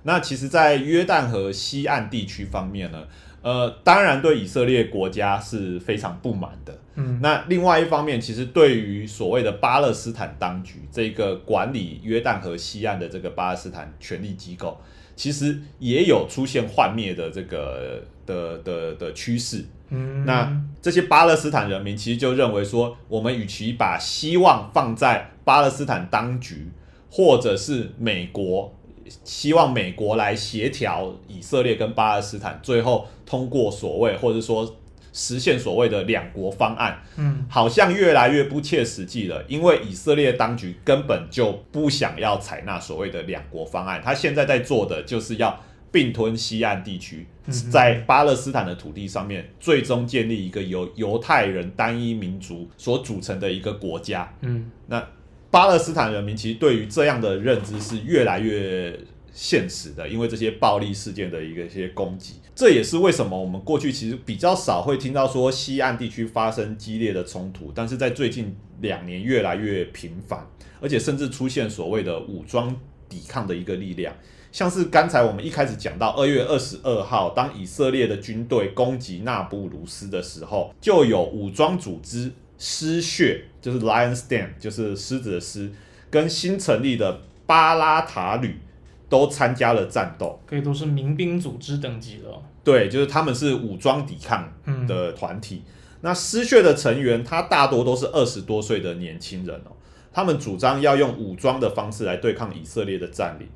[SPEAKER 2] 那其实，在约旦河西岸地区方面呢，呃，当然对以色列国家是非常不满的。
[SPEAKER 1] 嗯，
[SPEAKER 2] 那另外一方面，其实对于所谓的巴勒斯坦当局这个管理约旦河西岸的这个巴勒斯坦权力机构，其实也有出现幻灭的这个的的的趋势。
[SPEAKER 1] 嗯，
[SPEAKER 2] 那这些巴勒斯坦人民其实就认为说，我们与其把希望放在巴勒斯坦当局，或者是美国，希望美国来协调以色列跟巴勒斯坦，最后通过所谓或者说实现所谓的两国方案，
[SPEAKER 1] 嗯。
[SPEAKER 2] 好像越来越不切实际了，因为以色列当局根本就不想要采纳所谓的两国方案，他现在在做的就是要并吞西岸地区，在巴勒斯坦的土地上面，最终建立一个由犹太人单一民族所组成的一个国家。
[SPEAKER 1] 嗯
[SPEAKER 2] 那巴勒斯坦人民其实对于这样的认知是越来越现实的，因为这些暴力事件的一个一些攻击，这也是为什么我们过去其实比较少会听到说西岸地区发生激烈的冲突，但是在最近两年越来越频繁，而且甚至出现所谓的武装抵抗的一个力量。像是刚才我们一开始讲到二月二十二号，当以色列的军队攻击纳布鲁斯的时候，就有武装组织狮血，就是 Lion's Den，就是狮子的狮，跟新成立的巴拉塔旅都参加了战斗。
[SPEAKER 1] 可以都是民兵组织等级了哦。
[SPEAKER 2] 对，就是他们是武装抵抗
[SPEAKER 1] 嗯
[SPEAKER 2] 的团体。那失血的成员，他大多都是二十多岁的年轻人哦。他们主张要用武装的方式来对抗以色列的占领，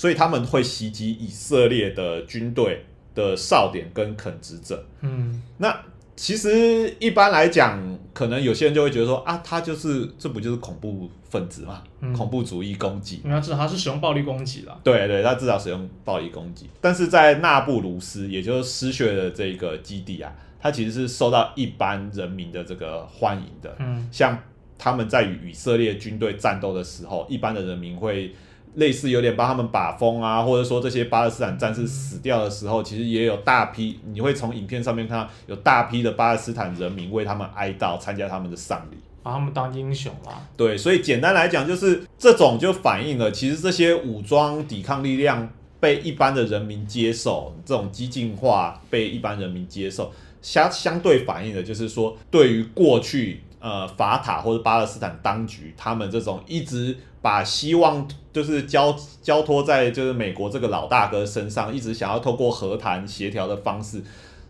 [SPEAKER 2] 所以他们会袭击以色列的军队的哨点跟垦殖者。
[SPEAKER 1] 嗯
[SPEAKER 2] 那其实一般来讲，可能有些人就会觉得说啊，他就是这不就是恐怖分子嘛，
[SPEAKER 1] 嗯
[SPEAKER 2] 恐怖主义攻击。
[SPEAKER 1] 因为他至少他是使用暴力攻击了。
[SPEAKER 2] 对对，他至少使用暴力攻击，但是在那布鲁斯，也就是失血的这个基地啊，它其实是受到一般人民的这个欢迎的。
[SPEAKER 1] 嗯
[SPEAKER 2] 像他们在与以色列军队战斗的时候，一般的人民会类似有点帮他们把风啊，或者说这些巴勒斯坦战士死掉的时候，其实也有大批，你会从影片上面看到有大批的巴勒斯坦人民为他们哀悼，参加他们的丧礼。
[SPEAKER 1] 把他们当英雄啦。
[SPEAKER 2] 对，所以简单来讲，就是这种就反映了，其实这些武装抵抗力量被一般的人民接受，这种激进化被一般人民接受，相相对反映的就是说，对于过去呃法塔或者巴勒斯坦当局，他们这种一直把希望就是交交托在就是美国这个老大哥身上，一直想要透过和谈协调的方式。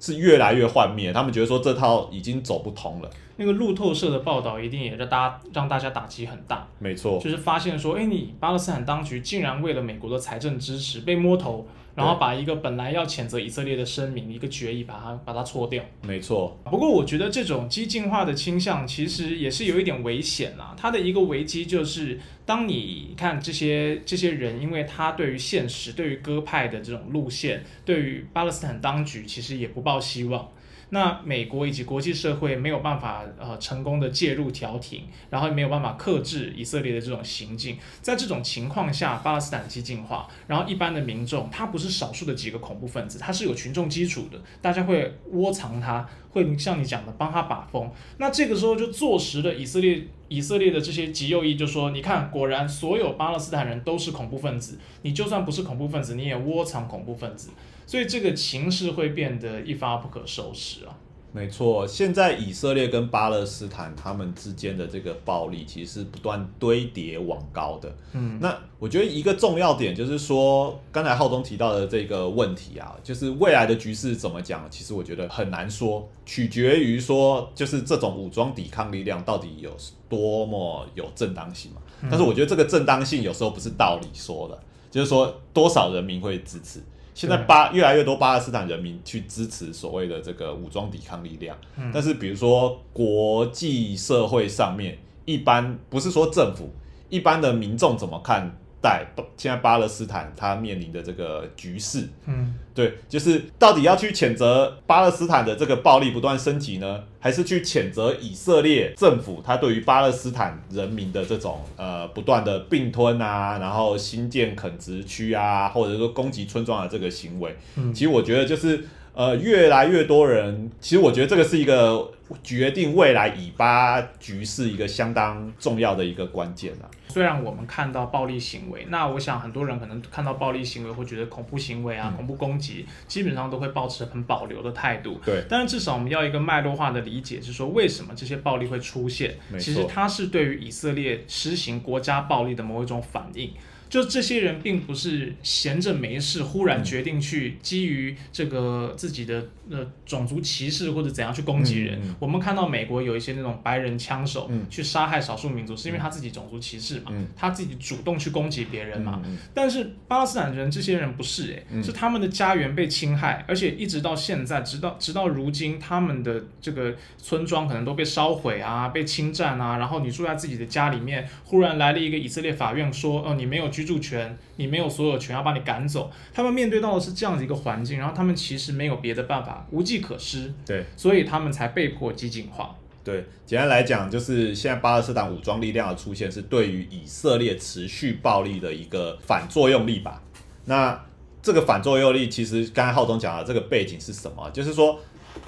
[SPEAKER 2] 是越来越幻灭，他们觉得说这套已经走不通了。
[SPEAKER 1] 那个路透社的报道一定也让大家让大家打击很大，
[SPEAKER 2] 没错，
[SPEAKER 1] 就是发现说，哎，你巴勒斯坦当局竟然为了美国的财政支持被摸头，然后把一个本来要谴责以色列的声明一个决议把它把它搓掉。
[SPEAKER 2] 没错，
[SPEAKER 1] 不过我觉得这种激进化的倾向其实也是有一点危险啦。它的一个危机就是，当你看这些这些人，因为他对于现实、对于鸽派的这种路线，对于巴勒斯坦当局其实也不抱希望。那美国以及国际社会没有办法呃成功的介入调停，然后也没有办法克制以色列的这种行径。在这种情况下，巴勒斯坦激进化，然后一般的民众他不是少数的几个恐怖分子，他是有群众基础的，大家会窝藏他，会像你讲的帮他把风。那这个时候就坐实了以色列以色列的这些极右翼就说，你看，果然所有巴勒斯坦人都是恐怖分子，你就算不是恐怖分子，你也窝藏恐怖分子。所以这个情势会变得一发不可收拾啊！
[SPEAKER 2] 没错，现在以色列跟巴勒斯坦他们之间的这个暴力，其实是不断堆叠往高的。嗯，那我觉得一个重要点就是说，刚才浩东提到的这个问题啊，就是未来的局势怎么讲？其实我觉得很难说，取决于说，就是这种武装抵抗力量到底有多么有正当性嘛。但是我觉得这个正当性有时候不是道理说的，就是说多少人民会支持。现在巴越来越多巴勒斯坦人民去支持所谓的这个武装抵抗力量，但是比如说国际社会上面，一般不是说政府，一般的民众怎么看？在现在巴勒斯坦他面临的这个局势，嗯，对，就是到底要去谴责巴勒斯坦的这个暴力不断升级呢，还是去谴责以色列政府它对于巴勒斯坦人民的这种呃不断的并吞啊，然后新建垦殖区啊，或者说攻击村庄的这个行为？嗯，其实我觉得就是呃越来越多人，其实我觉得这个是一个。决定未来以巴局势一个相当重要的一个关键啊。
[SPEAKER 1] 虽然我们看到暴力行为，那我想很多人可能看到暴力行为会觉得恐怖行为啊、恐怖攻击，基本上都会保持很保留的态度。
[SPEAKER 2] 对，
[SPEAKER 1] 但是至少我们要一个脉络化的理解，是说为什么这些暴力会出现？其实它是对于以色列施行国家暴力的某一种反应。就这些人并不是闲着没事，忽然决定去基于这个自己的呃种族歧视或者怎样去攻击人。我们看到美国有一些那种白人枪手去杀害少数民族，是因为他自己种族歧视嘛，他自己主动去攻击别人嘛。但是巴勒斯坦人这些人不是诶，是他们的家园被侵害，而且一直到现在，直到直到如今，他们的这个村庄可能都被烧毁啊，被侵占啊。然后你住在自己的家里面，忽然来了一个以色列法院说，哦，你没有。居住权，你没有所有权，要把你赶走。他们面对到的是这样的一个环境，然后他们其实没有别的办法，无计可施。
[SPEAKER 2] 对，
[SPEAKER 1] 所以他们才被迫激进化。
[SPEAKER 2] 对，简单来讲，就是现在巴勒斯坦武装力量的出现，是对于以色列持续暴力的一个反作用力吧？那这个反作用力，其实刚才浩东讲的这个背景是什么？就是说，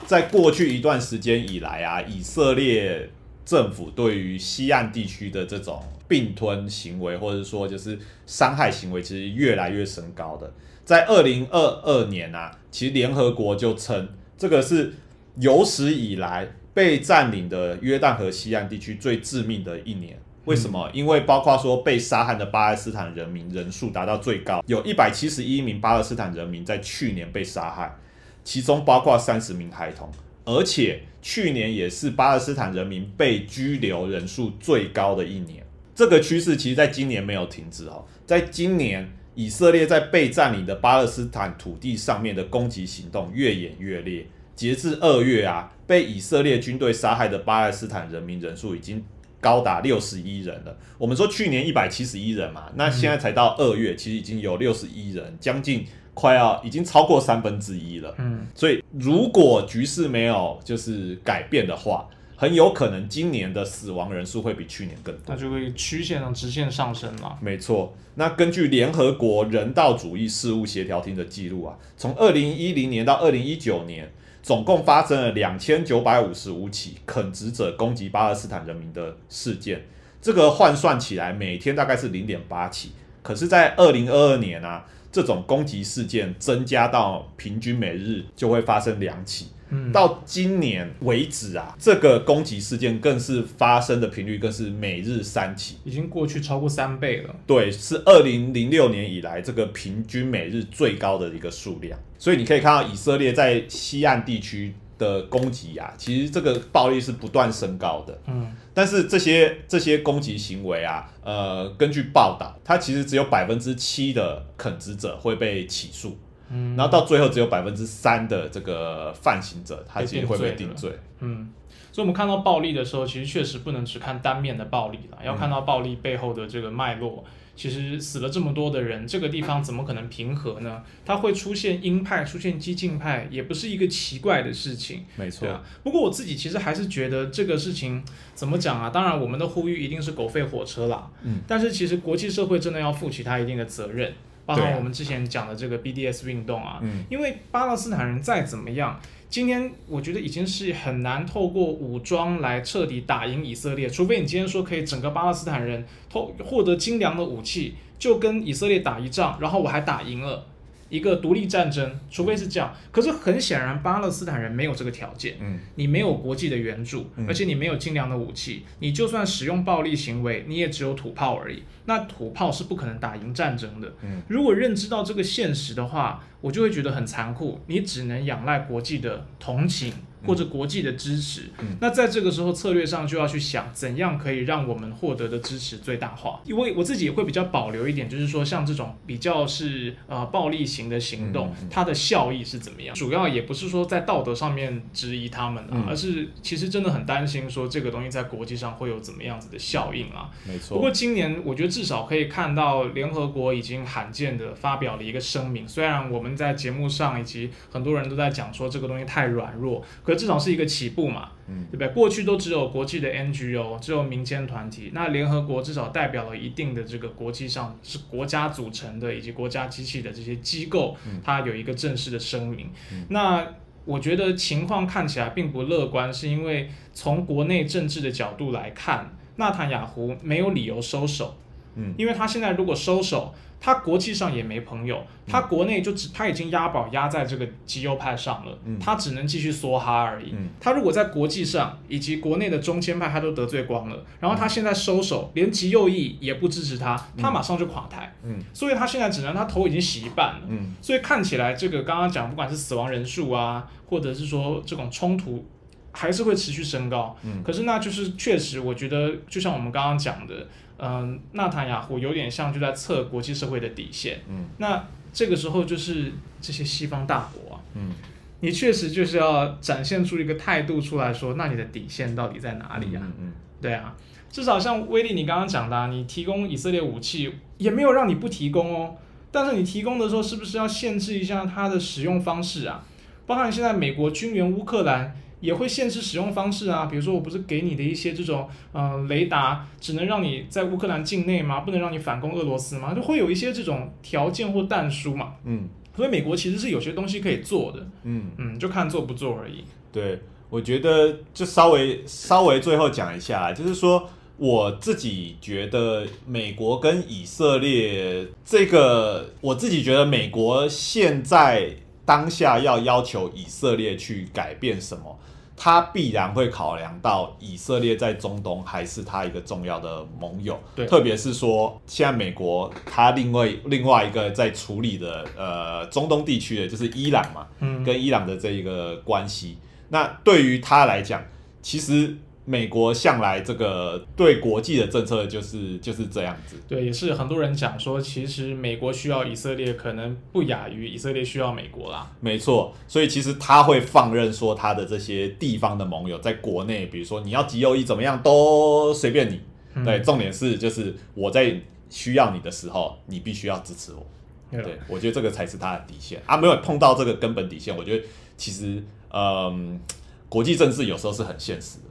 [SPEAKER 2] 在过去一段时间以来啊，以色列政府对于西岸地区的这种。并吞行为，或者说就是伤害行为，其实越来越升高的。在二零二二年啊，其实联合国就称这个是有史以来被占领的约旦河西岸地区最致命的一年。为什么？因为包括说被杀害的巴勒斯坦人民人数达到最高，有一百七十一名巴勒斯坦人民在去年被杀害，其中包括三十名孩童，而且去年也是巴勒斯坦人民被拘留人数最高的一年。这个趋势其实在今年没有停止哦，在今年以色列在被占领的巴勒斯坦土地上面的攻击行动越演越烈。截至二月啊，被以色列军队杀害的巴勒斯坦人民人数已经高达六十一人了。我们说去年一百七十一人嘛，那现在才到二月，其实已经有六十一人，将近快要已经超过三分之一了。嗯，所以如果局势没有就是改变的话。很有可能今年的死亡人数会比去年更多，
[SPEAKER 1] 那就会曲线上直线上升嘛。
[SPEAKER 2] 没错，那根据联合国人道主义事务协调厅的记录啊，从二零一零年到二零一九年，总共发生了两千九百五十五起垦殖者攻击巴勒斯坦人民的事件，这个换算起来每天大概是零点八起。可是，在二零二二年啊，这种攻击事件增加到平均每日就会发生两起。到今年为止啊，这个攻击事件更是发生的频率更是每日三起，
[SPEAKER 1] 已经过去超过三倍了。
[SPEAKER 2] 对，是二零零六年以来这个平均每日最高的一个数量。所以你可以看到以色列在西岸地区的攻击啊，其实这个暴力是不断升高的。嗯，但是这些这些攻击行为啊，呃，根据报道，它其实只有百分之七的垦殖者会被起诉。嗯然后到最后只有百分之三的这个犯行者，他其实会被定罪。
[SPEAKER 1] 嗯，所以我们看到暴力的时候，其实确实不能只看单面的暴力了，要看到暴力背后的这个脉络，其实死了这么多的人，这个地方怎么可能平和呢？它会出现鹰派，出现激进派，也不是一个奇怪的事情。
[SPEAKER 2] 没错，
[SPEAKER 1] 啊，不过我自己其实还是觉得这个事情怎么讲啊？当然，我们的呼吁一定是狗吠火车啦。
[SPEAKER 2] 嗯，
[SPEAKER 1] 但是其实国际社会真的要负起它一定的责任，包含
[SPEAKER 2] 对啊
[SPEAKER 1] 我们之前讲的这个 BDS 运动啊。
[SPEAKER 2] 嗯，
[SPEAKER 1] 因为巴勒斯坦人再怎么样，今天我觉得已经是很难透过武装来彻底打赢以色列，除非你今天说可以整个巴勒斯坦人偷获得精良的武器，就跟以色列打一仗，然后我还打赢了。一个独立战争，除非是这样，可是很显然，巴勒斯坦人没有这个条件。
[SPEAKER 2] 嗯，
[SPEAKER 1] 你没有国际的援助，
[SPEAKER 2] 嗯
[SPEAKER 1] 而且你没有精良的武器，你就算使用暴力行为，你也只有土炮而已。那土炮是不可能打赢战争的。
[SPEAKER 2] 嗯，
[SPEAKER 1] 如果认知到这个现实的话，我就会觉得很残酷，你只能仰赖国际的同情或者国际的支持。
[SPEAKER 2] 嗯
[SPEAKER 1] 那在这个时候策略上就要去想，怎样可以让我们获得的支持最大化。因为我自己也会比较保留一点，就是说像这种比较是呃暴力型的行动，它的效益是怎么样？主要也不是说在道德上面质疑他们啊，
[SPEAKER 2] 嗯
[SPEAKER 1] 而是其实真的很担心说这个东西在国际上会有怎么样子的效应啊。
[SPEAKER 2] 没错。
[SPEAKER 1] 不过今年我觉得至少可以看到联合国已经罕见的发表了一个声明，虽然我们在节目上以及很多人都在讲说这个东西太软弱，可至少是一个起步嘛，
[SPEAKER 2] 嗯
[SPEAKER 1] 对不对？过去都只有国际的 NGO，只有民间团体，那联合国至少代表了一定的这个国际上是国家组成的以及国家机器的这些机构，它有一个正式的声明。那我觉得情况看起来并不乐观，是因为从国内政治的角度来看，纳坦雅胡没有理由收手，
[SPEAKER 2] 嗯，
[SPEAKER 1] 因为他现在如果收手，他国际上也没朋友，他国内就只他已经押宝押在这个极右派上了，
[SPEAKER 2] 嗯。
[SPEAKER 1] 他只能继续梭哈而已。
[SPEAKER 2] 嗯。
[SPEAKER 1] 他如果在国际上以及国内的中间派他都得罪光了，然后他现在收手，连极右翼也不支持他，他马上就垮台。
[SPEAKER 2] 嗯。
[SPEAKER 1] 所以他现在只能他头已经洗一半了。
[SPEAKER 2] 嗯。
[SPEAKER 1] 所以看起来，这个刚刚讲，不管是死亡人数啊，或者是说这种冲突，还是会持续升高。
[SPEAKER 2] 嗯。
[SPEAKER 1] 可是那就是确实，我觉得就像我们刚刚讲的，嗯、纳坦雅胡有点像就在测国际社会的底线。
[SPEAKER 2] 嗯
[SPEAKER 1] 那这个时候就是这些西方大国啊，
[SPEAKER 2] 嗯，
[SPEAKER 1] 你确实就是要展现出一个态度出来说，那你的底线到底在哪里啊？
[SPEAKER 2] 嗯嗯
[SPEAKER 1] 对啊，至少像威利你刚刚讲的、啊，你提供以色列武器也没有让你不提供哦，但是你提供的时候是不是要限制一下它的使用方式啊？包含现在美国军援乌克兰也会限制使用方式啊，比如说我不是给你的一些这种呃雷达，只能让你在乌克兰境内吗？不能让你反攻俄罗斯吗？就会有一些这种条件或弹书嘛。
[SPEAKER 2] 嗯
[SPEAKER 1] 所以美国其实是有些东西可以做的，
[SPEAKER 2] 嗯，
[SPEAKER 1] 嗯，就看做不做而已。
[SPEAKER 2] 对，我觉得就稍微稍微最后讲一下，就是说我自己觉得美国跟以色列这个，我自己觉得美国现在当下要要求以色列去改变什么。他必然会考量到以色列在中东还是他一个重要的盟友，
[SPEAKER 1] 对
[SPEAKER 2] 特别是说现在美国他另外另外一个在处理的呃中东地区的就是伊朗嘛，
[SPEAKER 1] 嗯，
[SPEAKER 2] 跟伊朗的这一个关系。那对于他来讲，其实美国向来这个对国际的政策就是就是这样子。
[SPEAKER 1] 对，也是很多人讲说，其实美国需要以色列，可能不亚于以色列需要美国啦。
[SPEAKER 2] 没错，所以其实他会放任说他的这些地方的盟友在国内，比如说你要极右翼怎么样都随便你。
[SPEAKER 1] 嗯
[SPEAKER 2] 对，重点是就是我在需要你的时候，你必须要支持我。
[SPEAKER 1] 对
[SPEAKER 2] 对，我觉得这个才是他的底线啊，没有碰到这个根本底线，我觉得其实嗯，国际政治有时候是很现实的。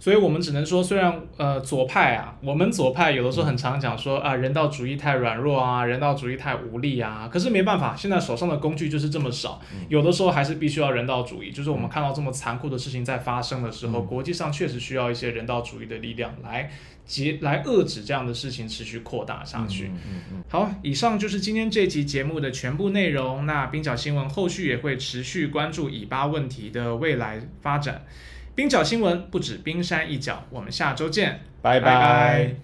[SPEAKER 1] 所以我们只能说，虽然呃左派啊，我们左派有的时候很常讲说啊，人道主义太软弱啊，人道主义太无力啊。可是没办法，现在手上的工具就是这么少，有的时候还是必须要人道主义。就是我们看到这么残酷的事情在发生的时候，国际上确实需要一些人道主义的力量来及来遏制这样的事情持续扩大下去。
[SPEAKER 2] 嗯嗯嗯
[SPEAKER 1] 好，以上就是今天这期节目的全部内容。那冰角新闻后续也会持续关注以巴问题的未来发展。冰角新闻不止冰山一角，我们下周见，
[SPEAKER 2] 拜
[SPEAKER 1] 拜。拜